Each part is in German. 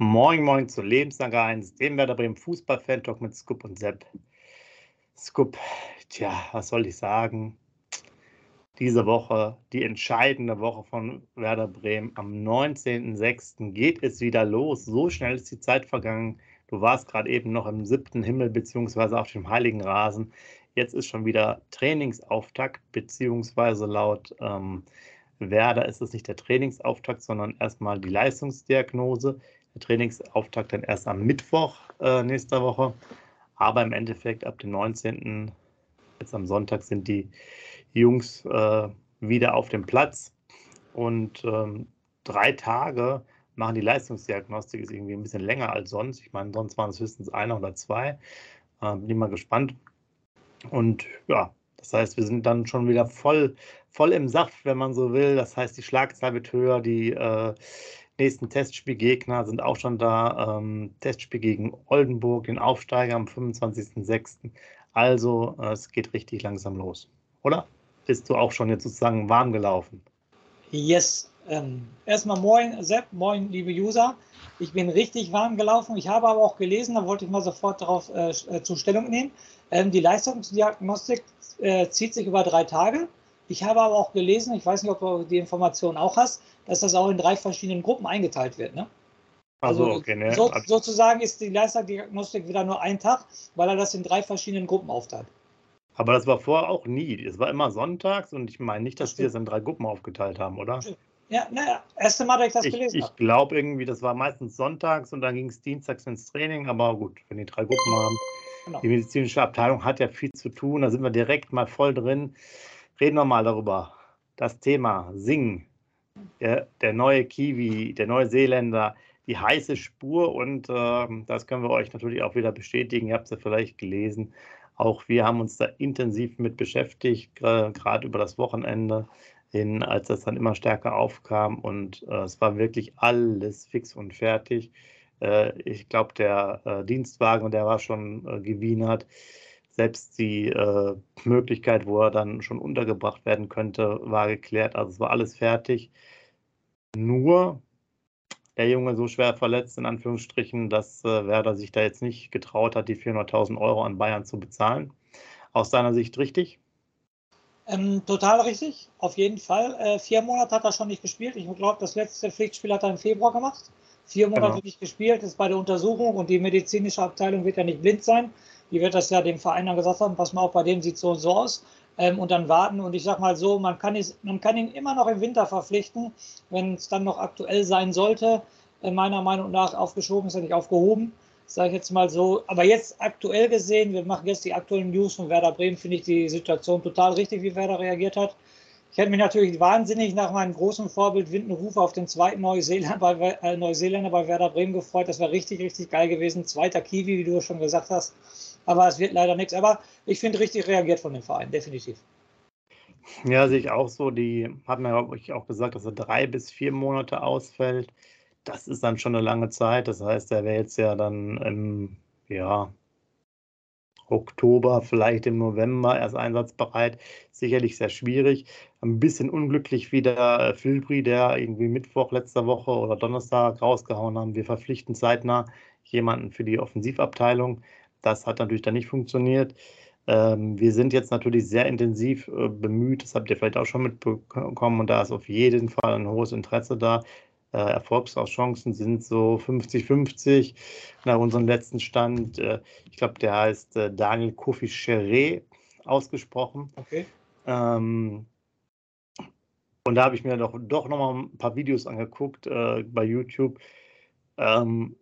Moin, moin zu Lebenslange 1, dem Werder Bremen Fußball-Fan-Talk mit Scoop und Sepp. Scoop, tja, was soll ich sagen? Diese Woche, die entscheidende Woche von Werder Bremen. Am 19.06. geht es wieder los. So schnell ist die Zeit vergangen. Du warst gerade eben noch im siebten Himmel beziehungsweise auf dem heiligen Rasen. Jetzt ist schon wieder Trainingsauftakt, beziehungsweise laut ähm, Werder ist es nicht der Trainingsauftakt, sondern erstmal die Leistungsdiagnose. Der Trainingsauftakt dann erst am Mittwoch äh, nächster Woche. Aber im Endeffekt ab dem 19. jetzt am Sonntag sind die Jungs äh, wieder auf dem Platz. Und ähm, drei Tage machen die Leistungsdiagnostik ist irgendwie ein bisschen länger als sonst. Ich meine, sonst waren es höchstens einer oder zwei. Äh, bin ich mal gespannt. Und ja, das heißt, wir sind dann schon wieder voll, voll im Saft, wenn man so will. Das heißt, die Schlagzahl wird höher, die äh, nächsten Testspielgegner sind auch schon da. Ähm, Testspiel gegen Oldenburg, den Aufsteiger am 25.06. Also äh, es geht richtig langsam los, oder? Bist du auch schon jetzt sozusagen warm gelaufen? Yes. Ähm, erstmal moin Sepp, moin liebe User. Ich bin richtig warm gelaufen. Ich habe aber auch gelesen, da wollte ich mal sofort darauf äh, äh zur Stellung nehmen. Ähm, die Leistungsdiagnostik äh, zieht sich über drei Tage. Ich habe aber auch gelesen, ich weiß nicht, ob du die Information auch hast, dass das auch in drei verschiedenen Gruppen eingeteilt wird. Ne? Also, also okay, ne? so, sozusagen ist die Leistungsdiagnostik wieder nur ein Tag, weil er das in drei verschiedenen Gruppen aufteilt. Aber das war vorher auch nie. Es war immer sonntags und ich meine nicht, dass das wir es in drei Gruppen aufgeteilt haben, oder? Ja, naja, erste Mal, dass ich das ich, gelesen habe. Ich glaube irgendwie, das war meistens sonntags und dann ging es dienstags ins Training, aber gut, wenn die drei Gruppen haben. Genau. Die medizinische Abteilung hat ja viel zu tun, da sind wir direkt mal voll drin. Reden wir mal darüber. Das Thema Singen, der, der neue Kiwi, der Neuseeländer, die heiße Spur und äh, das können wir euch natürlich auch wieder bestätigen. Ihr habt es ja vielleicht gelesen. Auch wir haben uns da intensiv mit beschäftigt, gerade über das Wochenende hin, als das dann immer stärker aufkam und äh, es war wirklich alles fix und fertig. Äh, ich glaube, der äh, Dienstwagen, der war schon äh, gewienert. Selbst die äh, Möglichkeit, wo er dann schon untergebracht werden könnte, war geklärt. Also es war alles fertig. Nur der Junge so schwer verletzt, in Anführungsstrichen, dass äh, Werder sich da jetzt nicht getraut hat, die 400.000 Euro an Bayern zu bezahlen. Aus deiner Sicht richtig? Ähm, total richtig, auf jeden Fall. Äh, vier Monate hat er schon nicht gespielt. Ich glaube, das letzte Pflichtspiel hat er im Februar gemacht. Vier Monate genau. nicht gespielt, ist bei der Untersuchung und die medizinische Abteilung wird ja nicht blind sein. Die wird das ja dem Verein dann gesagt haben, pass mal auf, bei dem sieht so und so aus. Ähm, und dann warten. Und ich sage mal so, man kann, es, man kann ihn immer noch im Winter verpflichten, wenn es dann noch aktuell sein sollte. Äh, meiner Meinung nach aufgeschoben, ist ja nicht aufgehoben, sage ich jetzt mal so. Aber jetzt aktuell gesehen, wir machen jetzt die aktuellen News von Werder Bremen, finde ich die Situation total richtig, wie Werder reagiert hat. Ich hätte mich natürlich wahnsinnig nach meinem großen Vorbild Windenruf auf den zweiten Neuseeländer bei, äh, Neuseeländer bei Werder Bremen gefreut. Das wäre richtig, richtig geil gewesen. Zweiter Kiwi, wie du schon gesagt hast. Aber es wird leider nichts. Aber ich finde richtig reagiert von dem Verein, definitiv. Ja, sehe ich auch so. Die haben ja auch gesagt, dass er drei bis vier Monate ausfällt. Das ist dann schon eine lange Zeit. Das heißt, er wäre jetzt ja dann im ja, Oktober, vielleicht im November erst einsatzbereit. Sicherlich sehr schwierig. Ein bisschen unglücklich wie der Filbri, der irgendwie Mittwoch letzter Woche oder Donnerstag rausgehauen haben. Wir verpflichten zeitnah jemanden für die Offensivabteilung. Das hat natürlich dann nicht funktioniert. Ähm, wir sind jetzt natürlich sehr intensiv äh, bemüht, das habt ihr vielleicht auch schon mitbekommen, und da ist auf jeden Fall ein hohes Interesse da, Äh, Erfolgschancen sind so 50-50 nach unserem letzten Stand. Äh, ich glaube, der heißt Daniel Kofi Cheré ausgesprochen. Okay. Ähm, und da habe ich mir doch, doch nochmal ein paar Videos angeguckt äh, bei YouTube. Ähm,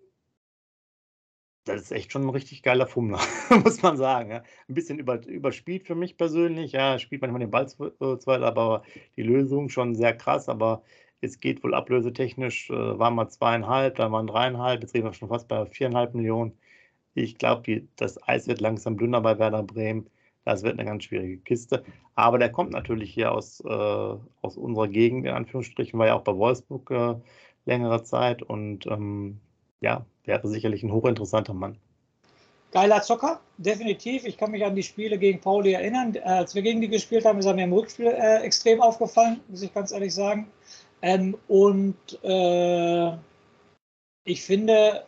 das ist echt schon ein richtig geiler Fummler, muss man sagen. Ja. Ein bisschen über, überspielt für mich persönlich. Ja, spielt manchmal den Ball äh, zwar, aber die Lösung schon sehr krass. Aber es geht wohl ablösetechnisch, äh, waren mal zweieinhalb, dann waren dreieinhalb, jetzt reden wir schon fast bei viereinhalb Millionen. Ich glaube, das Eis wird langsam dünner bei Werder Bremen. Das wird eine ganz schwierige Kiste. Aber der kommt natürlich hier aus, äh, aus unserer Gegend, in Anführungsstrichen, war ja auch bei Wolfsburg äh, längere Zeit und ähm, ja, wäre sicherlich ein hochinteressanter Mann. Geiler Zocker, definitiv. Ich kann mich an die Spiele gegen Pauli erinnern. Äh, als wir gegen die gespielt haben, ist er mir im Rückspiel äh, extrem aufgefallen, muss ich ganz ehrlich sagen. Ähm, und äh, ich finde,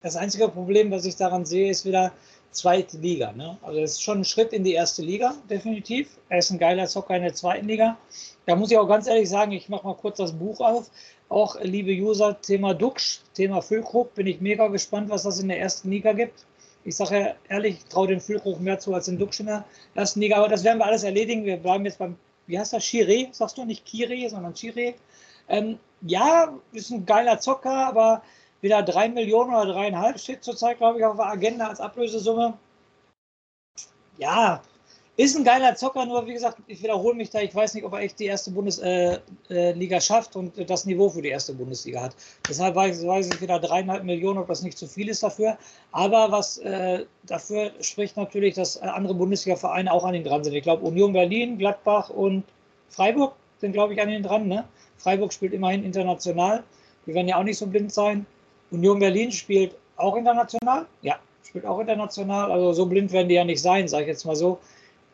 das einzige Problem, was ich daran sehe, ist wieder, zweite Liga. Ne? Also es ist schon ein Schritt in die erste Liga, definitiv. Er ist ein geiler Zocker in der zweiten Liga. Da muss ich auch ganz ehrlich sagen, ich mache mal kurz das Buch auf. Auch, liebe User, Thema Duxch, Thema Füllkrug, bin ich mega gespannt, was das in der ersten Liga gibt. Ich sage ja ehrlich, ich traue dem Füllkrug mehr zu als dem Duxch in der ersten Liga. Aber das werden wir alles erledigen. Wir bleiben jetzt beim, wie heißt das, Chiré, sagst du nicht Kire, sondern Chiré. Ähm, ja, ist ein geiler Zocker, aber wieder drei Millionen oder dreieinhalb steht zurzeit, glaube ich, auf der Agenda als Ablösesumme. Ja, ist ein geiler Zocker, nur wie gesagt, ich wiederhole mich da, ich weiß nicht, ob er echt die erste Bundesliga äh, äh, schafft und das Niveau für die erste Bundesliga hat. Deshalb weiß, ich wieder dreieinhalb Millionen, ob das nicht zu viel ist dafür. Aber was äh, dafür spricht natürlich, dass andere Bundesliga-Vereine auch an ihn dran sind. Ich glaube, Union Berlin, Gladbach und Freiburg sind, glaube ich, an ihn dran. Ne? Freiburg spielt immerhin international. Die werden ja auch nicht so blind sein. Union Berlin spielt auch international. Ja, spielt auch international. Also so blind werden die ja nicht sein, sage ich jetzt mal so.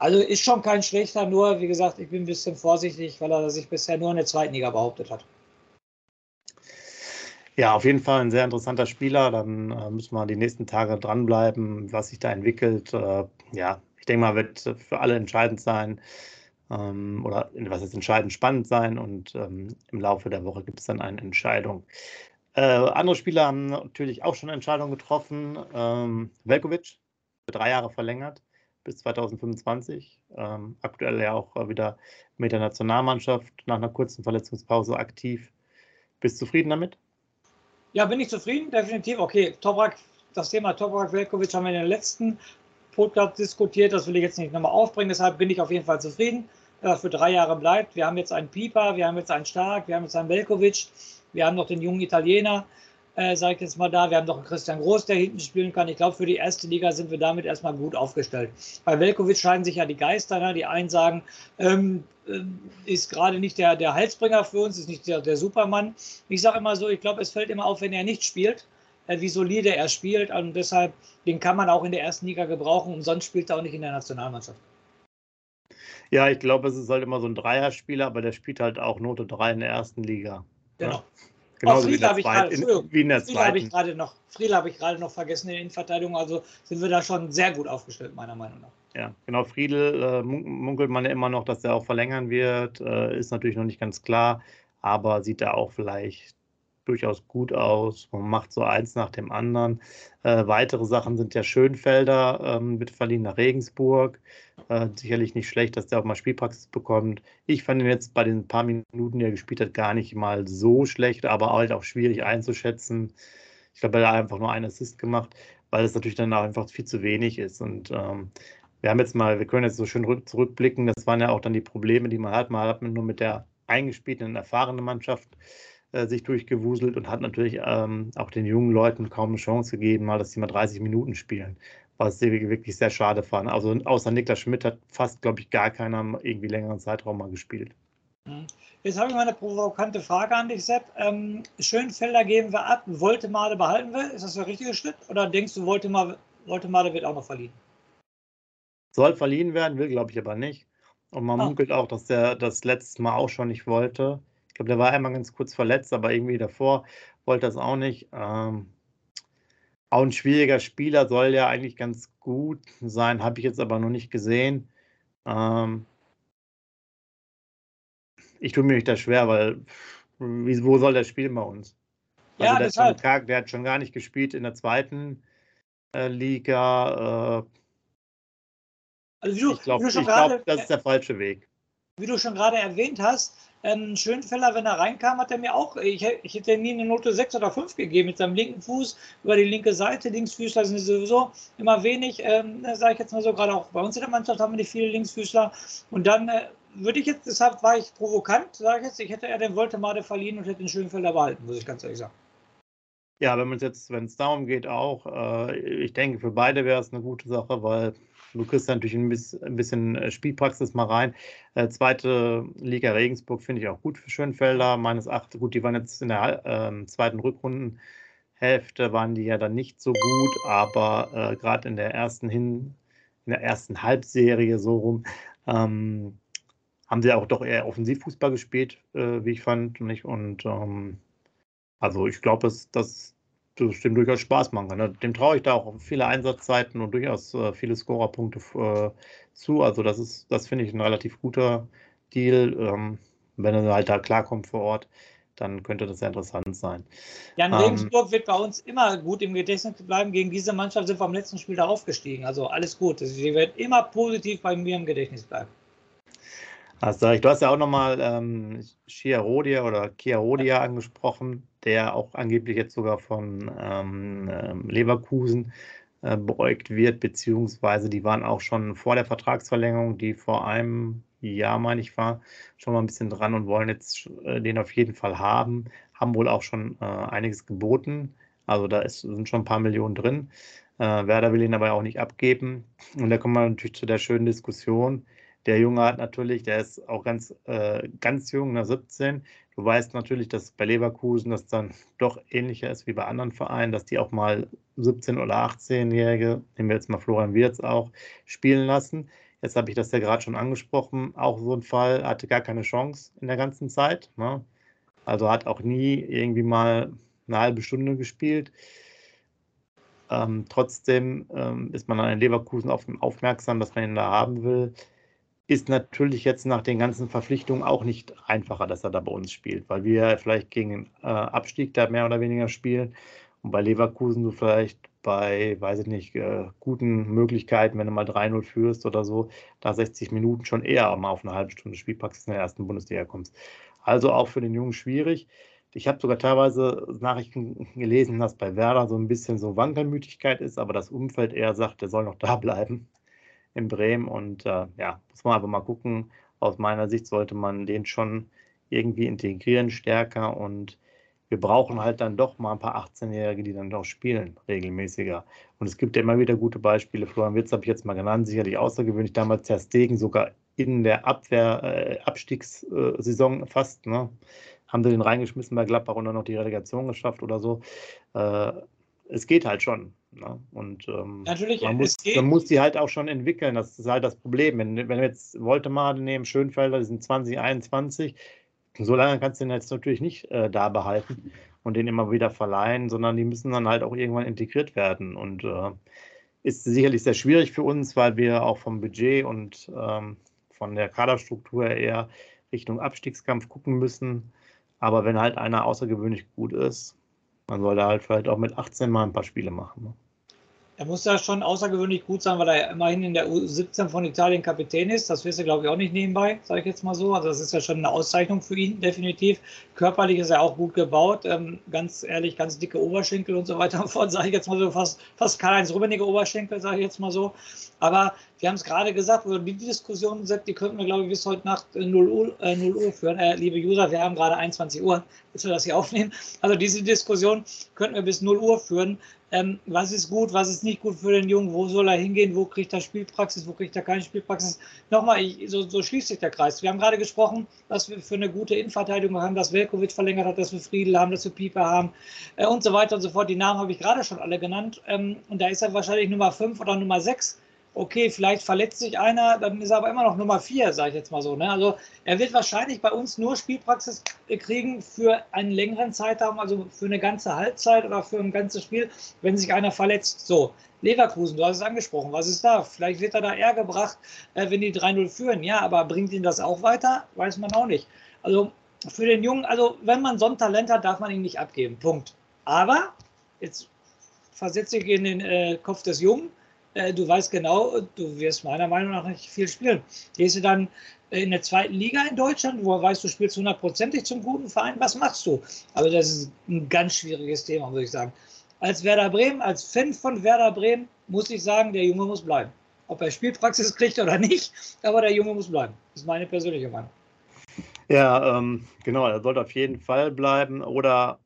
Also ist schon kein schlechter, nur wie gesagt, ich bin ein bisschen vorsichtig, weil er sich bisher nur in der zweiten Liga behauptet hat. Ja, auf jeden Fall ein sehr interessanter Spieler. Dann äh, müssen wir die nächsten Tage dranbleiben, was sich da entwickelt. Äh, ja, ich denke mal, wird für alle entscheidend sein ähm, oder was ist entscheidend spannend sein und ähm, im Laufe der Woche gibt es dann eine Entscheidung. Äh, andere Spieler haben natürlich auch schon Entscheidungen getroffen. Ähm, Velkovic für drei Jahre verlängert bis 2025. Ähm, aktuell ja auch wieder mit der Nationalmannschaft nach einer kurzen Verletzungspause aktiv. Bist du zufrieden damit? Ja, bin ich zufrieden, definitiv. Okay, Toprak, das Thema Toprak Velkovic haben wir in den letzten Podcast diskutiert. Das will ich jetzt nicht nochmal aufbringen. Deshalb bin ich auf jeden Fall zufrieden, dass er für drei Jahre bleibt. Wir haben jetzt einen Pieper, wir haben jetzt einen Stark, wir haben jetzt einen Velkovic. Wir haben noch den jungen Italiener, äh, sage ich jetzt mal da. Wir haben noch einen Christian Groß, der hinten spielen kann. Ich glaube, für die erste Liga sind wir damit erstmal gut aufgestellt. Bei Velkovic scheiden sich ja die Geister. Ne? Die einen sagen, ähm, äh, ist gerade nicht der, der Halsbringer für uns, ist nicht der, der Supermann. Ich sage immer so, ich glaube, es fällt immer auf, wenn er nicht spielt, äh, wie solide er spielt. Und deshalb, den kann man auch in der ersten Liga gebrauchen. Umsonst spielt er auch nicht in der Nationalmannschaft. Ja, ich glaube, es ist halt immer so ein Dreierspieler, aber der spielt halt auch Note 3 in der ersten Liga. Genau. Genauso wie, habe ich grade, in, wie in der Friedel habe ich gerade noch, Friedel habe ich gerade noch vergessen in der Innenverteidigung. Also sind wir da schon sehr gut aufgestellt, meiner Meinung nach. Ja, genau. Friedel äh, munkelt man ja immer noch, dass er auch verlängern wird. Äh, ist natürlich noch nicht ganz klar, aber sieht er auch vielleicht durchaus gut aus. Man macht so eins nach dem anderen. Äh, weitere Sachen sind ja Schönfelder ähm, mit Verliehen nach Regensburg. Äh, sicherlich nicht schlecht, dass der auch mal Spielpraxis bekommt. Ich fand ihn jetzt bei den paar Minuten, die er gespielt hat, gar nicht mal so schlecht, aber halt auch schwierig einzuschätzen. Ich glaube, er hat einfach nur einen Assist gemacht, weil es natürlich dann auch einfach viel zu wenig ist. Und ähm, wir haben jetzt mal, wir können jetzt so schön zurückblicken, das waren ja auch dann die Probleme, die man hat. Man hat nur mit der eingespielten, erfahrenen Mannschaft äh, sich durchgewuselt und hat natürlich ähm, auch den jungen Leuten kaum eine Chance gegeben, mal, dass sie mal 30 Minuten spielen, was sie wirklich sehr schade fand. Also außer Niklas Schmidt hat fast, glaube ich, gar keiner irgendwie längeren Zeitraum mal gespielt. Mhm. Jetzt habe ich mal eine provokante Frage an dich, Sepp. Ähm, Schönfelder geben wir ab, Woltemade behalten wir. Ist das der richtige Schritt? Oder denkst du, Woltemade, Woltemade wird auch noch verliehen? Soll verliehen werden, will, glaube ich, aber nicht. Und man ah. munkelt auch, dass der das letzte Mal auch schon nicht wollte glaube, der war einmal ganz kurz verletzt, aber irgendwie davor wollte das auch nicht. Ähm, auch ein schwieriger Spieler soll ja eigentlich ganz gut sein, habe ich jetzt aber noch nicht gesehen. Ähm, ich tue mir nicht da schwer, weil wo soll der spielen bei uns? Also ja, der, deshalb. Hat schon, der hat schon gar nicht gespielt in der zweiten äh, Liga. Äh, also du, ich glaube, glaub, das ist der falsche Weg. Wie du schon gerade erwähnt hast, ähm, Schönfeller, wenn er reinkam, hat er mir auch, ich, ich hätte nie eine Note 6 oder 5 gegeben mit seinem linken Fuß über die linke Seite. Linksfüßler sind sowieso immer wenig, ähm, sage ich jetzt mal so, gerade auch bei uns in der Mannschaft haben wir nicht viele Linksfüßler. Und dann äh, würde ich jetzt, deshalb war ich provokant, sage ich jetzt, ich hätte eher den Woltemade verliehen und hätte den Schönfeller behalten, muss ich ganz ehrlich sagen. Ja, wenn es jetzt, wenn es darum geht, auch, äh, ich denke, für beide wäre es eine gute Sache, weil du kriegst natürlich ein bisschen, äh, Spielpraxis mal rein. Äh, zweite Liga Regensburg finde ich auch gut für Schönfelder. Meines Erachtens, gut, die waren jetzt in der äh, zweiten Rückrundenhälfte, waren die ja dann nicht so gut, aber äh, gerade in der ersten Hin, in der ersten Halbserie so rum, ähm, haben sie auch doch eher Offensivfußball gespielt, äh, wie ich fand. Nicht? Und ähm, also ich glaube, dass das bestimmt durchaus Spaß machen kann. Ne? Dem traue ich da auch viele Einsatzzeiten und durchaus äh, viele Scorerpunkte äh, zu. Also das ist, das finde ich ein relativ guter Deal. Ähm, wenn er halt da klarkommt vor Ort, dann könnte das sehr interessant sein. Jan ähm, Regensburg wird bei uns immer gut im Gedächtnis bleiben. Gegen diese Mannschaft sind wir am letzten Spiel da aufgestiegen. Also alles gut. Sie wird immer positiv bei mir im Gedächtnis bleiben. Also, du hast ja auch nochmal ähm, Chiarodia oder Chiarodia angesprochen, der auch angeblich jetzt sogar von ähm, ähm, Leverkusen äh, beäugt wird, beziehungsweise die waren auch schon vor der Vertragsverlängerung, die vor einem Jahr, meine ich, war, schon mal ein bisschen dran und wollen jetzt äh, den auf jeden Fall haben. Haben wohl auch schon äh, einiges geboten. Also da ist, sind schon ein paar Millionen drin. Äh, Werder will ihn aber auch nicht abgeben. Und da kommen wir natürlich zu der schönen Diskussion der Junge hat natürlich, der ist auch ganz, äh, ganz jung, ne, 17. Du weißt natürlich, dass bei Leverkusen das dann doch ähnlicher ist wie bei anderen Vereinen, dass die auch mal 17- oder 18-Jährige, nehmen wir jetzt mal Florian Wirz auch, spielen lassen. Jetzt habe ich das ja gerade schon angesprochen. Auch so ein Fall hatte gar keine Chance in der ganzen Zeit. Ne? Also hat auch nie irgendwie mal eine halbe Stunde gespielt. Ähm, trotzdem ähm, ist man an Leverkusen auf, aufmerksam, dass man ihn da haben will ist natürlich jetzt nach den ganzen Verpflichtungen auch nicht einfacher, dass er da bei uns spielt, weil wir vielleicht gegen äh, Abstieg da mehr oder weniger spielen und bei Leverkusen du vielleicht bei, weiß ich nicht, äh, guten Möglichkeiten, wenn du mal 3-0 führst oder so, da 60 Minuten schon eher mal auf eine halbe Stunde Spielpraxis in der ersten Bundesliga kommst. Also auch für den Jungen schwierig. Ich habe sogar teilweise Nachrichten gelesen, dass bei Werder so ein bisschen so Wankelmütigkeit ist, aber das Umfeld eher sagt, der soll noch da bleiben in Bremen. Und äh, ja, muss man aber mal gucken. Aus meiner Sicht sollte man den schon irgendwie integrieren stärker und wir brauchen halt dann doch mal ein paar 18-Jährige, die dann doch spielen, regelmäßiger. Und es gibt ja immer wieder gute Beispiele. Florian Witz habe ich jetzt mal genannt, sicherlich außergewöhnlich. Damals Herr Stegen sogar in der Abwehr, äh, Abstiegssaison fast, ne? Haben sie den reingeschmissen bei Gladbach und dann noch die Relegation geschafft oder so. Äh, es geht halt schon. Ne? Und ähm, Natürlich, man, muss, man muss die halt auch schon entwickeln. Das ist halt das Problem. Wenn, wenn wir jetzt Woltemade nehmen, Schönfelder, die sind 2021, so lange kannst du den jetzt natürlich nicht äh, da behalten und den immer wieder verleihen, sondern die müssen dann halt auch irgendwann integriert werden. Und äh, ist sicherlich sehr schwierig für uns, weil wir auch vom Budget und ähm, von der Kaderstruktur eher Richtung Abstiegskampf gucken müssen. Aber wenn halt einer außergewöhnlich gut ist, man soll da halt vielleicht auch mit 18 mal ein paar Spiele machen. Ne? Er muss ja schon außergewöhnlich gut sein, weil er ja immerhin in der U17 von Italien Kapitän ist. Das wirst du, glaube ich, auch nicht nebenbei, sage ich jetzt mal so. Also das ist ja schon eine Auszeichnung für ihn, definitiv. Körperlich ist er auch gut gebaut. Ähm, ganz ehrlich, ganz dicke Oberschenkel und so weiter und fort, sage ich jetzt mal so. Fast, fast Karl-Heinz Rummenigge Oberschenkel, sage ich jetzt mal so. Aber wir haben es gerade gesagt, die Diskussion, die könnten wir, glaube ich, bis heute Nacht 0 Uhr, äh, 0 Uhr führen. Äh, liebe User, wir haben gerade 21 Uhr, bis wir das hier aufnehmen. Also diese Diskussion könnten wir bis 0 Uhr führen. Ähm, was ist gut, was ist nicht gut für den Jungen, wo soll er hingehen, wo kriegt er Spielpraxis, wo kriegt er keine Spielpraxis. Nochmal, ich, so, so, schließt sich der Kreis. Wir haben gerade gesprochen, dass wir für eine gute Innenverteidigung haben, dass Velkovic verlängert hat, dass wir Friedel haben, dass wir Pieper haben äh, und so weiter und so fort. Die Namen habe ich gerade schon alle genannt. Ähm, und da ist er wahrscheinlich Nummer 5 oder Nummer 6 okay, vielleicht verletzt sich einer, dann ist er aber immer noch Nummer vier, sage ich jetzt mal so. Ne? Also er wird wahrscheinlich bei uns nur Spielpraxis kriegen für einen längeren Zeitraum, also für eine ganze Halbzeit oder für ein ganzes Spiel, wenn sich einer verletzt. So, Leverkusen, du hast es angesprochen, was ist da? Vielleicht wird er da eher gebracht, äh, wenn die 3-0 führen. Ja, aber bringt ihn das auch weiter? Weiß man auch nicht. Also für den Jungen, also wenn man so ein Talent hat, darf man ihn nicht abgeben. Punkt. Aber jetzt versetze ich in den äh, Kopf des Jungen. Äh, du weißt genau, du wirst meiner Meinung nach nicht viel spielen. Gehst du dann in der zweiten Liga in Deutschland, wo er weiß, du spielst hundertprozentig zum guten Verein, was machst du? Also das ist ein ganz schwieriges Thema, muss ich sagen. Als Werder Bremen, als Fan von Werder Bremen, muss ich sagen, der Junge muss bleiben. Ob er Spielpraxis kriegt oder nicht, aber der Junge muss bleiben. Das ist meine persönliche Meinung. Ja, ähm, genau, er sollte auf jeden Fall bleiben. Oder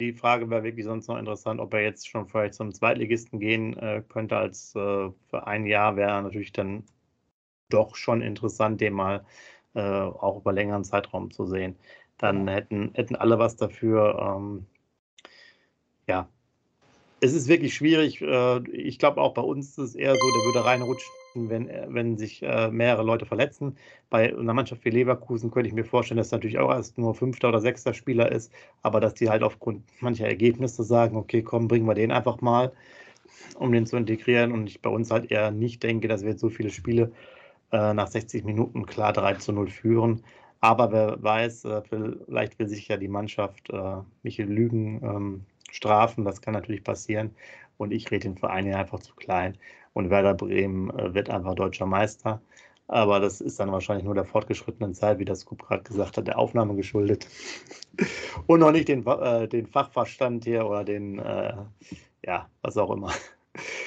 die Frage wäre wirklich sonst noch interessant, ob er jetzt schon vielleicht zum Zweitligisten gehen äh, könnte. Als äh, für ein Jahr wäre natürlich dann doch schon interessant, den mal äh, auch über längeren Zeitraum zu sehen. Dann hätten, hätten alle was dafür. Ähm, ja, es ist wirklich schwierig. Äh, ich glaube, auch bei uns ist es eher so, der würde reinrutschen, wenn, wenn sich äh, mehrere Leute verletzen. Bei einer Mannschaft wie Leverkusen könnte ich mir vorstellen, dass natürlich auch erst nur fünfter oder sechster Spieler ist, aber dass die halt aufgrund mancher Ergebnisse sagen, okay, komm, bringen wir den einfach mal, um den zu integrieren. Und ich bei uns halt eher nicht denke, dass wir jetzt so viele Spiele äh, nach 60 Minuten klar 3 zu 0 führen. Aber wer weiß, äh, vielleicht will sich ja die Mannschaft äh, Michel Lügen ähm, strafen. Das kann natürlich passieren. Und ich rede den Verein hier einfach zu klein. Und Werder Bremen äh, wird einfach deutscher Meister. Aber das ist dann wahrscheinlich nur der fortgeschrittenen Zeit, wie das Scoop gerade gesagt hat, der Aufnahme geschuldet. Und noch nicht den, äh, den Fachverstand hier oder den, äh, ja, was auch immer.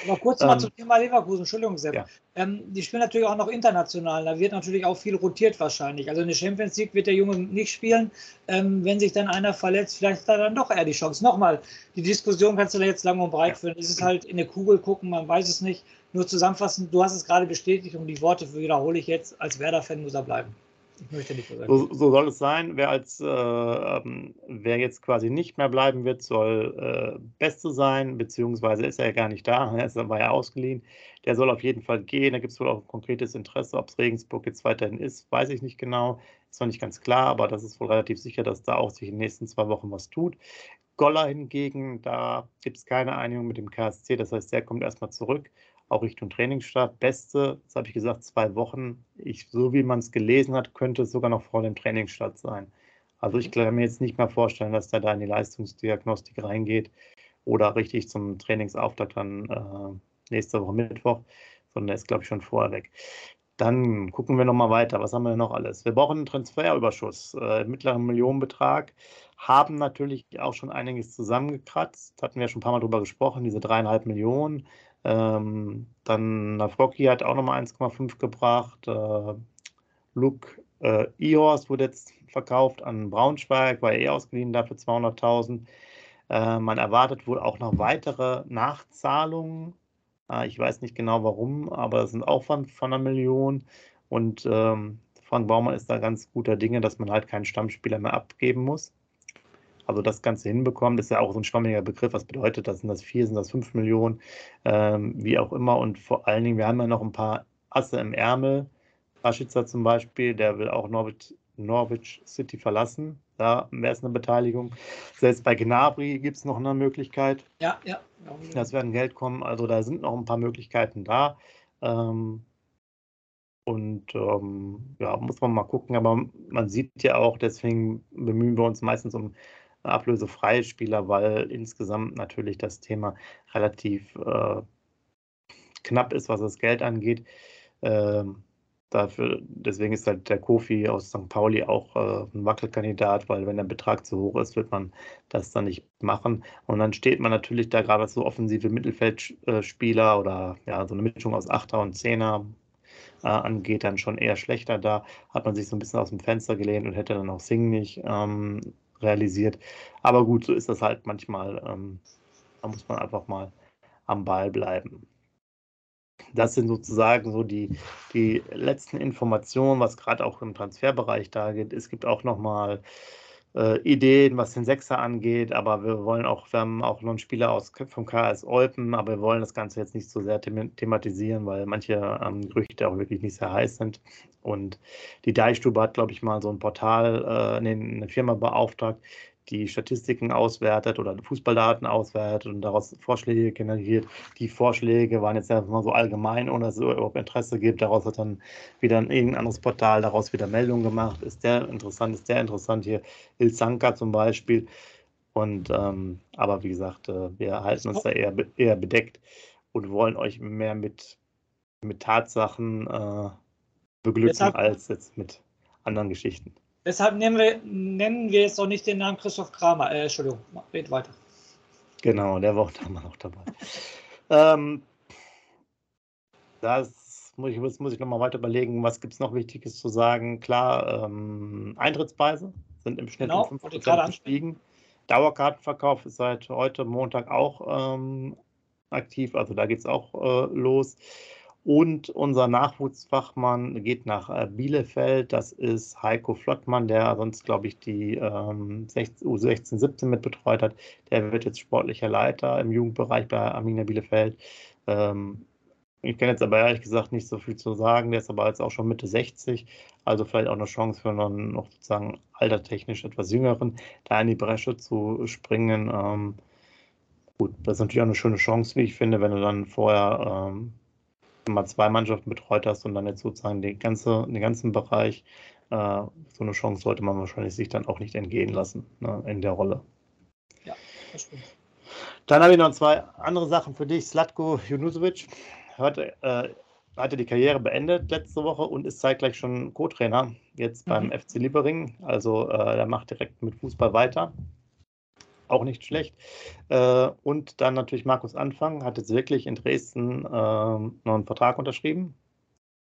Aber kurz mal ähm, zum Thema Leverkusen, Entschuldigung, Sepp. Ja. Ähm, die spielen natürlich auch noch international, da wird natürlich auch viel rotiert wahrscheinlich. Also in der Champions League wird der Junge nicht spielen. Ähm, wenn sich dann einer verletzt, vielleicht hat er dann doch eher die Chance. Nochmal, die Diskussion kannst du da jetzt lang und breit führen. Es ist halt in der Kugel gucken, man weiß es nicht. Nur zusammenfassend, du hast es gerade bestätigt und die Worte wiederhole ich jetzt. Als Werder-Fan muss er bleiben. Möchte nicht so, so soll es sein. Wer, als, äh, ähm, wer jetzt quasi nicht mehr bleiben wird, soll äh, Beste sein, beziehungsweise ist er ja gar nicht da, er war ja ausgeliehen. Der soll auf jeden Fall gehen. Da gibt es wohl auch ein konkretes Interesse. Ob es Regensburg jetzt weiterhin ist, weiß ich nicht genau. Ist noch nicht ganz klar, aber das ist wohl relativ sicher, dass da auch sich in den nächsten zwei Wochen was tut. Goller hingegen, da gibt es keine Einigung mit dem KSC. Das heißt, der kommt erstmal zurück auch Richtung Trainingsstart. Beste, das habe ich gesagt, zwei Wochen. Ich, so wie man es gelesen hat, könnte es sogar noch vor dem Trainingsstart sein. Also ich kann mir jetzt nicht mehr vorstellen, dass der da in die Leistungsdiagnostik reingeht oder richtig zum Trainingsauftakt dann äh, nächste Woche Mittwoch, sondern der ist, glaube ich, schon vorher weg. Dann gucken wir nochmal weiter. Was haben wir denn noch alles? Wir brauchen einen Transferüberschuss, äh, mittleren Millionenbetrag, haben natürlich auch schon einiges zusammengekratzt. Hatten wir schon ein paar Mal drüber gesprochen, diese dreieinhalb Millionen. Ähm, dann Nafroki hat auch nochmal 1,5 gebracht. Äh, Luke äh, Ihorst wurde jetzt verkauft an Braunschweig, war eh ausgeliehen dafür 200.000. Äh, man erwartet wohl auch noch weitere Nachzahlungen. Äh, ich weiß nicht genau warum, aber das sind auch von, von einer Million. Und ähm, Frank Baumann ist da ganz guter Dinge, dass man halt keinen Stammspieler mehr abgeben muss also das Ganze hinbekommen, das ist ja auch so ein schwammiger Begriff. Was bedeutet das? Sind das vier, sind das fünf Millionen? Ähm, wie auch immer. Und vor allen Dingen, wir haben ja noch ein paar Asse im Ärmel. Rashica zum Beispiel, der will auch Norwich, Norwich City verlassen. Da wäre es eine Beteiligung. Selbst bei Gnabry gibt es noch eine Möglichkeit. Ja, ja. Das werden Geld kommen. Also da sind noch ein paar Möglichkeiten da. Ähm, und ähm, ja, muss man mal gucken. Aber man sieht ja auch, deswegen bemühen wir uns meistens um ablösefreie Spieler, weil insgesamt natürlich das Thema relativ äh, knapp ist, was das Geld angeht. Ähm, dafür, deswegen ist halt der Kofi aus St. Pauli auch äh, ein Wackelkandidat, weil wenn der Betrag zu hoch ist, wird man das dann nicht machen. Und dann steht man natürlich da gerade so offensive Mittelfeldspieler oder ja, so eine Mischung aus Achter und Zehner äh, angeht, dann schon eher schlechter da. Hat man sich so ein bisschen aus dem Fenster gelehnt und hätte dann auch Sing nicht ähm, realisiert. Aber gut, so ist das halt manchmal. Ähm, da muss man einfach mal am Ball bleiben. Das sind sozusagen so die, die letzten Informationen, was gerade auch im Transferbereich da geht. Es gibt auch nochmal äh, Ideen, was den Sechser angeht, aber wir wollen auch, wir haben auch noch einen Spieler aus, vom KS Olpen, aber wir wollen das Ganze jetzt nicht so sehr thematisieren, weil manche ähm, Gerüchte auch wirklich nicht sehr heiß sind. Und die Deichstube hat, glaube ich, mal so ein Portal, äh, eine Firma beauftragt, die Statistiken auswertet oder Fußballdaten auswertet und daraus Vorschläge generiert. Die Vorschläge waren jetzt erstmal so allgemein, ohne dass es überhaupt Interesse gibt. Daraus hat dann wieder ein irgendein anderes Portal daraus wieder Meldungen gemacht. Ist der interessant, ist der interessant hier? Il Sanka zum Beispiel. Und ähm, aber wie gesagt, äh, wir halten uns da eher, eher bedeckt und wollen euch mehr mit, mit Tatsachen äh, beglücken als jetzt mit anderen Geschichten. Deshalb nennen wir, nennen wir jetzt auch nicht den Namen Christoph Kramer. Äh, Entschuldigung, red weiter. Genau, der war auch damals noch dabei. ähm, das muss ich, muss ich nochmal weiter überlegen, was gibt es noch Wichtiges zu sagen. Klar, ähm, Eintrittspreise sind im Schnitt genau, um 5% gestiegen. Dauerkartenverkauf ist seit heute Montag auch ähm, aktiv, also da geht es auch äh, los. Und unser Nachwuchsfachmann geht nach äh, Bielefeld. Das ist Heiko Flottmann, der sonst, glaube ich, die ähm, U16, 17 mit betreut hat. Der wird jetzt sportlicher Leiter im Jugendbereich bei Arminia Bielefeld. Ähm, ich kann jetzt aber ehrlich gesagt nicht so viel zu sagen. Der ist aber jetzt auch schon Mitte 60. Also vielleicht auch eine Chance für einen noch sozusagen altertechnisch etwas Jüngeren, da in die Bresche zu springen. Ähm, gut, das ist natürlich auch eine schöne Chance, wie ich finde, wenn du dann vorher ähm, mal zwei Mannschaften betreut hast und dann jetzt sozusagen den, ganze, den ganzen Bereich, äh, so eine Chance sollte man wahrscheinlich sich dann auch nicht entgehen lassen ne, in der Rolle. Ja, das stimmt. Dann habe ich noch zwei andere Sachen für dich. Slatko Junusovic hatte, äh, hatte die Karriere beendet letzte Woche und ist zeitgleich schon Co-Trainer jetzt beim mhm. FC Liebering. Also äh, er macht direkt mit Fußball weiter auch nicht schlecht. Äh, und dann natürlich Markus Anfang hat jetzt wirklich in Dresden äh, noch einen Vertrag unterschrieben.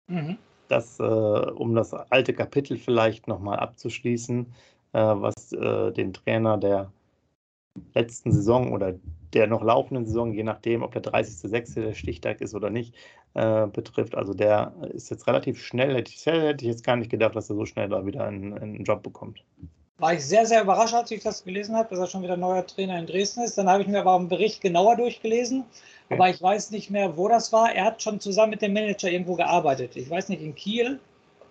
Mhm. Das, äh, um das alte Kapitel vielleicht nochmal abzuschließen, äh, was den Trainer der letzten Saison oder der noch laufenden Saison, je nachdem, ob der 30.06. der Stichtag ist oder nicht, äh, betrifft. Also der ist jetzt relativ schnell, hätte ich, hätte ich, jetzt gar nicht gedacht, dass er so schnell da wieder einen, einen Job bekommt war ich sehr, sehr überrascht, als ich das gelesen habe, dass er schon wieder neuer Trainer in Dresden ist. Dann habe ich mir aber einen Bericht genauer durchgelesen, okay. aber ich weiß nicht mehr, wo das war. Er hat schon zusammen mit dem Manager irgendwo gearbeitet. Ich weiß nicht, in Kiel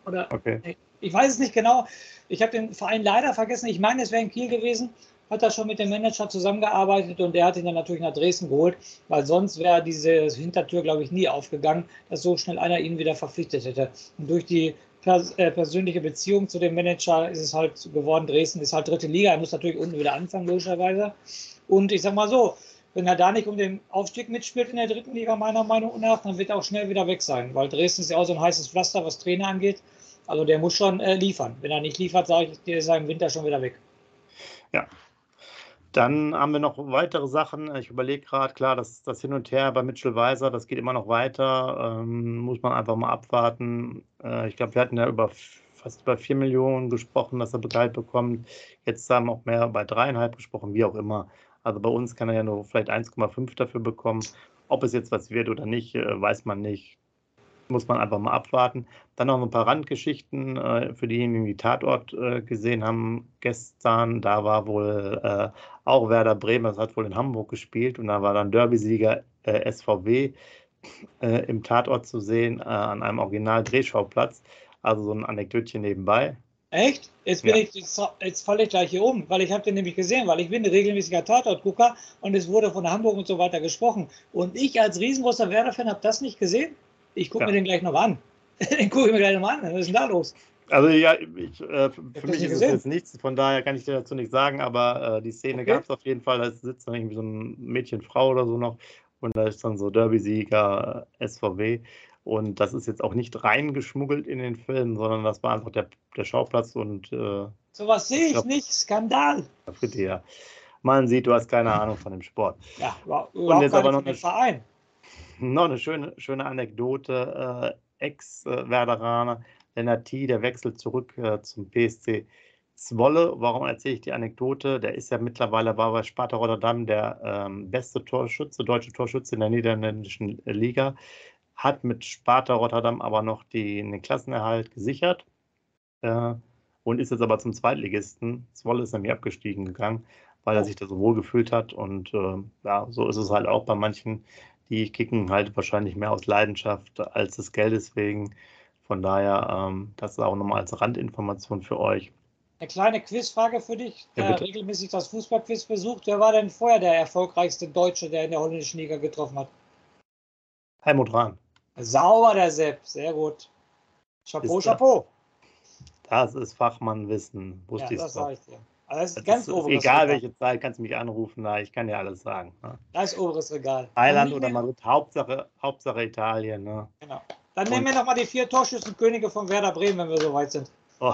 oder. Okay. Ich weiß es nicht genau. Ich habe den Verein leider vergessen. Ich meine, es wäre in Kiel gewesen. Hat er schon mit dem Manager zusammengearbeitet und der hat ihn dann natürlich nach Dresden geholt, weil sonst wäre diese Hintertür, glaube ich, nie aufgegangen, dass so schnell einer ihn wieder verpflichtet hätte. Und durch die äh, persönliche Beziehung zu dem Manager ist es halt geworden. Dresden ist halt dritte Liga. Er muss natürlich unten wieder anfangen, logischerweise. Und ich sag mal so, wenn er da nicht um den Aufstieg mitspielt in der dritten Liga, meiner Meinung nach, dann wird er auch schnell wieder weg sein. Weil Dresden ist ja auch so ein heißes Pflaster, was Trainer angeht. Also der muss schon äh, liefern. Wenn er nicht liefert, sage ich, der ist er im Winter schon wieder weg. Ja, dann haben wir noch weitere Sachen. Ich überlege gerade, klar, das, das Hin und Her bei Mitchell Weiser, das geht immer noch weiter. Ähm, muss man einfach mal abwarten. Äh, ich glaube, wir hatten ja über fast über 4 Millionen gesprochen, dass er Gehalt bekommt. Jetzt haben wir auch mehr bei dreieinhalb gesprochen, wie auch immer. Also bei uns kann er ja nur vielleicht 1,5 dafür bekommen. Ob es jetzt was wird oder nicht, äh, weiß man nicht muss man einfach mal abwarten. Dann noch ein paar Randgeschichten äh, für diejenigen, die Tatort äh, gesehen haben gestern. Da war wohl äh, auch Werder Bremen, das hat wohl in Hamburg gespielt und da war dann Derby-Sieger äh, SVW äh, im Tatort zu sehen äh, an einem Original-Drehschauplatz. Also so ein Anekdötchen nebenbei. Echt? Jetzt, bin ja. ich, jetzt, falle ich gleich hier um, weil ich habe den nämlich gesehen, weil ich bin ein regelmäßiger Tatortgucker und es wurde von Hamburg und so weiter gesprochen. Und ich als riesengroßer Werder-Fan habe das nicht gesehen. Ich gucke ja. mir den gleich noch an. den gucke ich mir gleich noch an. Was ist denn da los? Also ja, ich, äh, für mich ist es jetzt nichts, von daher kann ich dir dazu nichts sagen, aber äh, die Szene okay. gab es auf jeden Fall, da sitzt dann irgendwie so ein Mädchen, Frau oder so noch und da ist dann so Derby-Sieger äh, SVW und das ist jetzt auch nicht reingeschmuggelt in den Film, sondern das war einfach der, der Schauplatz und äh, sowas sehe ich, ich nicht, Skandal. Bitte ja. Man sieht, du hast keine Ahnung von dem Sport. Ja, und jetzt aber noch eine, Verein noch eine schöne, schöne Anekdote. Äh, Ex-Werderaner Lennart T., der wechselt zurück äh, zum PSC Zwolle. Warum erzähle ich die Anekdote? Der ist ja mittlerweile war bei Sparta Rotterdam der ähm, beste Torschütze, deutsche Torschütze in der niederländischen Liga. Hat mit Sparta Rotterdam aber noch die, den Klassenerhalt gesichert äh, und ist jetzt aber zum Zweitligisten. Zwolle ist nämlich abgestiegen gegangen, weil er sich da so wohl gefühlt hat. Und äh, ja, so ist es halt auch bei manchen, die kicken halt wahrscheinlich mehr aus Leidenschaft als des Geldes wegen. Von daher, ähm, das ist auch nochmal als Randinformation für euch. Eine kleine Quizfrage für dich, der ja, regelmäßig das Fußballquiz besucht. Wer war denn vorher der erfolgreichste Deutsche, der in der holländischen Liga getroffen hat? Helmut Rahn. Sauber, der Sepp. Sehr gut. Chapeau, Chapeau. Das ist Fachmannwissen. Wusste ja, das sage ich dir. Also das ist das ganz ist oberes Egal Regal. welche Zeit, kannst du mich anrufen, na, ich kann dir alles sagen. Ne? Das ist oberes Regal. Thailand oder Madrid, Hauptsache, Hauptsache Italien. Ne? Genau. Dann nehmen wir nochmal die vier Torschützenkönige von Werder Bremen, wenn wir so weit sind. Oh,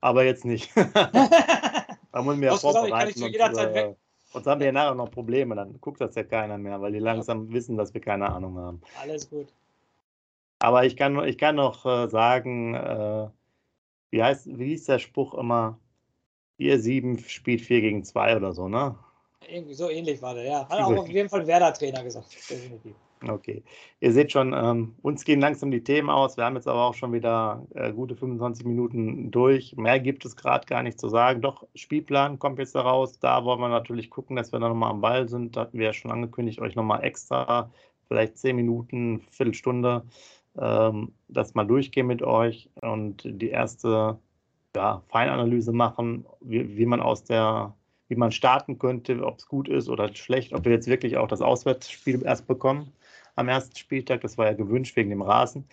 aber jetzt nicht. da muss ich mir ja vorbereiten. Gesagt, und, äh, Sonst haben wir ja nachher noch Probleme, dann guckt das ja keiner mehr, weil die langsam ja. wissen, dass wir keine Ahnung haben. Alles gut. Aber ich kann, ich kann noch äh, sagen, äh, wie heißt, wie hieß der Spruch immer? Ihr sieben spielt vier gegen zwei oder so, ne? Irgendwie so ähnlich war der, ja. Hat auch auf jeden Fall Werder-Trainer gesagt, definitiv. Okay. Ihr seht schon, ähm, uns gehen langsam die Themen aus. Wir haben jetzt aber auch schon wieder äh, gute 25 Minuten durch. Mehr gibt es gerade gar nicht zu sagen. Doch, Spielplan kommt jetzt daraus. Da wollen wir natürlich gucken, dass wir dann nochmal am Ball sind. Da hatten wir ja schon angekündigt, euch nochmal extra, vielleicht 10 Minuten, Viertelstunde, ähm, das mal durchgehen mit euch und die erste ja, Feinanalyse machen, wie, wie man aus der wie man starten könnte, ob es gut ist oder schlecht, ob wir jetzt wirklich auch das Auswärtsspiel erst bekommen am ersten Spieltag. Das war ja gewünscht wegen dem Rasen.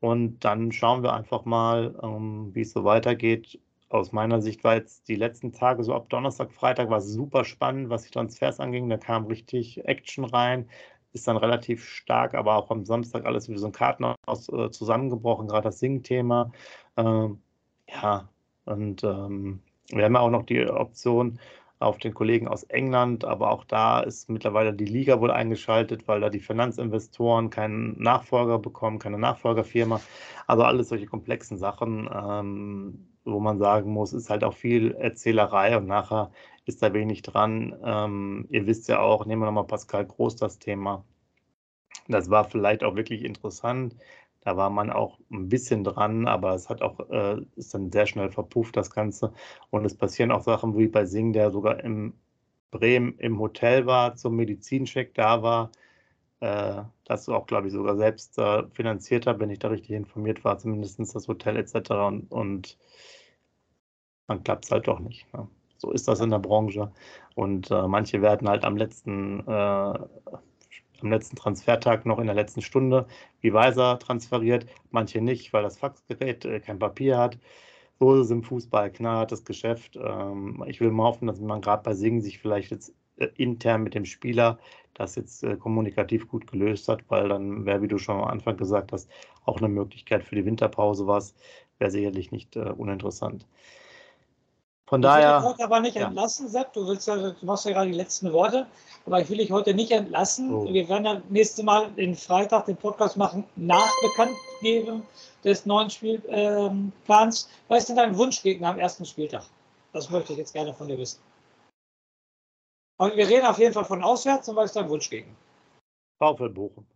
Und dann schauen wir einfach mal, ähm, wie es so weitergeht. Aus meiner Sicht war jetzt die letzten Tage, so ab Donnerstag, Freitag, war super spannend, was die Transfers anging. Da kam richtig Action rein, ist dann relativ stark, aber auch am Samstag alles wie so ein Kartenhaus äh, zusammengebrochen, gerade das Sing-Thema. Ähm, ja, und ähm, wir haben ja auch noch die Option, auf den Kollegen aus England, aber auch da ist mittlerweile die Liga wohl eingeschaltet, weil da die Finanzinvestoren keinen Nachfolger bekommen, keine Nachfolgerfirma. Also alles solche komplexen Sachen, ähm, wo man sagen muss, ist halt auch viel Erzählerei und nachher ist da wenig dran. Ähm, ihr wisst ja auch, nehmen wir nochmal Pascal Groß das Thema. Das war vielleicht auch wirklich interessant. Da war man auch ein bisschen dran, aber es hat auch, äh, ist dann sehr schnell verpufft, das Ganze. Und es passieren auch Sachen wie bei Sing, der sogar im Bremen im Hotel war, zum Medizincheck da war. Äh, das auch, glaube ich, sogar selbst äh, finanziert hat, wenn ich da richtig informiert war, zumindest das Hotel etc. Und, und dann klappt es halt doch nicht. Ne? So ist das in der Branche. Und äh, manche werden halt am letzten äh, am letzten Transfertag noch in der letzten Stunde wie Weiser transferiert, manche nicht, weil das Faxgerät äh, kein Papier hat. So ist es im Fußball, knallhartes Geschäft. Ähm, ich will mal hoffen, dass man gerade bei Singen sich vielleicht jetzt äh, intern mit dem Spieler das jetzt äh, kommunikativ gut gelöst hat, weil dann wäre, wie du schon am Anfang gesagt hast, auch eine Möglichkeit für die Winterpause was, wäre sicherlich nicht äh, uninteressant. Von ich daher. Ich will dich aber nicht ja. entlassen, Sepp. Du, willst ja, du machst ja gerade die letzten Worte. Aber ich will dich heute nicht entlassen. Oh. Wir werden ja nächste Mal den Freitag den Podcast machen, nach Bekanntgeben des neuen Spielplans. Ähm, Was ist denn dein Wunschgegner am ersten Spieltag? Das möchte ich jetzt gerne von dir wissen. Aber wir reden auf jeden Fall von auswärts und was ist dein Wunschgegner? VfL Bochum.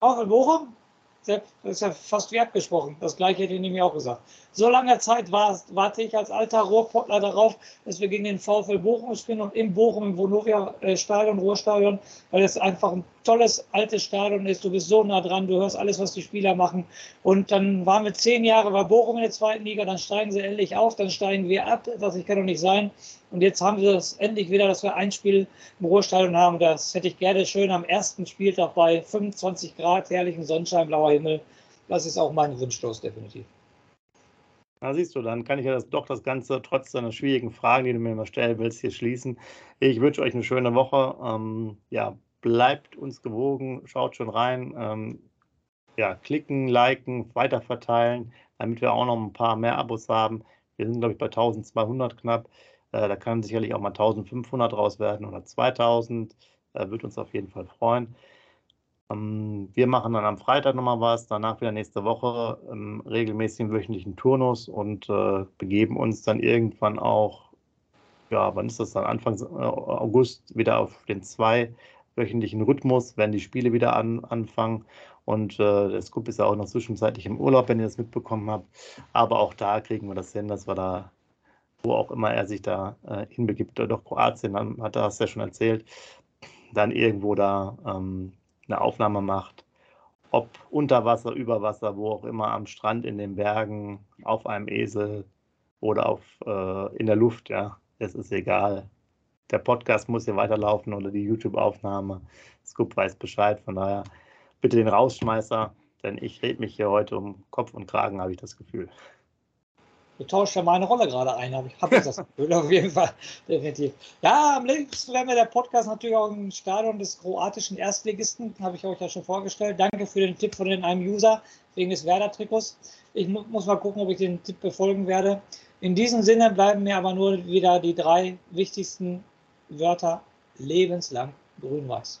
VfL Bochum? Das ist ja fast wie abgesprochen. Das gleiche hätte ich nämlich auch gesagt. So lange Zeit war, warte ich als alter Rohrpottler darauf, dass wir gegen den VfL Bochum spielen und im Bochum im Vonovia-Stadion, Ruhrstadion, weil es einfach ein tolles altes Stadion ist. Du bist so nah dran, du hörst alles, was die Spieler machen. Und dann waren wir zehn Jahre bei Bochum in der zweiten Liga, dann steigen sie endlich auf, dann steigen wir ab. Das kann doch nicht sein. Und jetzt haben wir es endlich wieder, dass wir ein Spiel im Ruhrstadion haben. Das hätte ich gerne schön am ersten Spieltag bei 25 Grad, herrlichen Sonnenschein, blauer Himmel. Das ist auch mein Wunschstoß, definitiv. Na, siehst du, dann kann ich ja das, doch das Ganze trotz deiner schwierigen Fragen, die du mir immer stellen willst, hier schließen. Ich wünsche euch eine schöne Woche. Ähm, ja, bleibt uns gewogen, schaut schon rein. Ähm, ja, klicken, liken, weiterverteilen, damit wir auch noch ein paar mehr Abos haben. Wir sind, glaube ich, bei 1200 knapp. Äh, da kann sicherlich auch mal 1500 raus werden oder 2000. Äh, Würde uns auf jeden Fall freuen. Ähm, wir machen dann am Freitag nochmal was, danach wieder nächste Woche im regelmäßigen wöchentlichen Turnus und äh, begeben uns dann irgendwann auch, ja, wann ist das dann? Anfang August wieder auf den zweiwöchentlichen Rhythmus, wenn die Spiele wieder an, anfangen. Und äh, der Scoop ist ja auch noch zwischenzeitlich im Urlaub, wenn ihr das mitbekommen habt. Aber auch da kriegen wir das hin, dass wir da wo auch immer er sich da äh, hinbegibt, doch Kroatien, dann hat er es ja schon erzählt, dann irgendwo da ähm, eine Aufnahme macht, ob unter Wasser, über Wasser, wo auch immer, am Strand, in den Bergen, auf einem Esel, oder auf, äh, in der Luft, ja. Es ist egal. Der Podcast muss hier weiterlaufen oder die YouTube-Aufnahme. Scoop weiß Bescheid, von daher bitte den Rausschmeißer, denn ich rede mich hier heute um Kopf und Kragen, habe ich das Gefühl. Du tauschst ja meine Rolle gerade ein, habe ich, hab das Gefühl, auf jeden Fall, definitiv. Ja, am liebsten wäre mir der Podcast natürlich auch im Stadion des kroatischen Erstligisten, habe ich euch ja schon vorgestellt. Danke für den Tipp von den einem User wegen des Werder-Trikots. Ich mu muss mal gucken, ob ich den Tipp befolgen werde. In diesem Sinne bleiben mir aber nur wieder die drei wichtigsten Wörter lebenslang grün-weiß.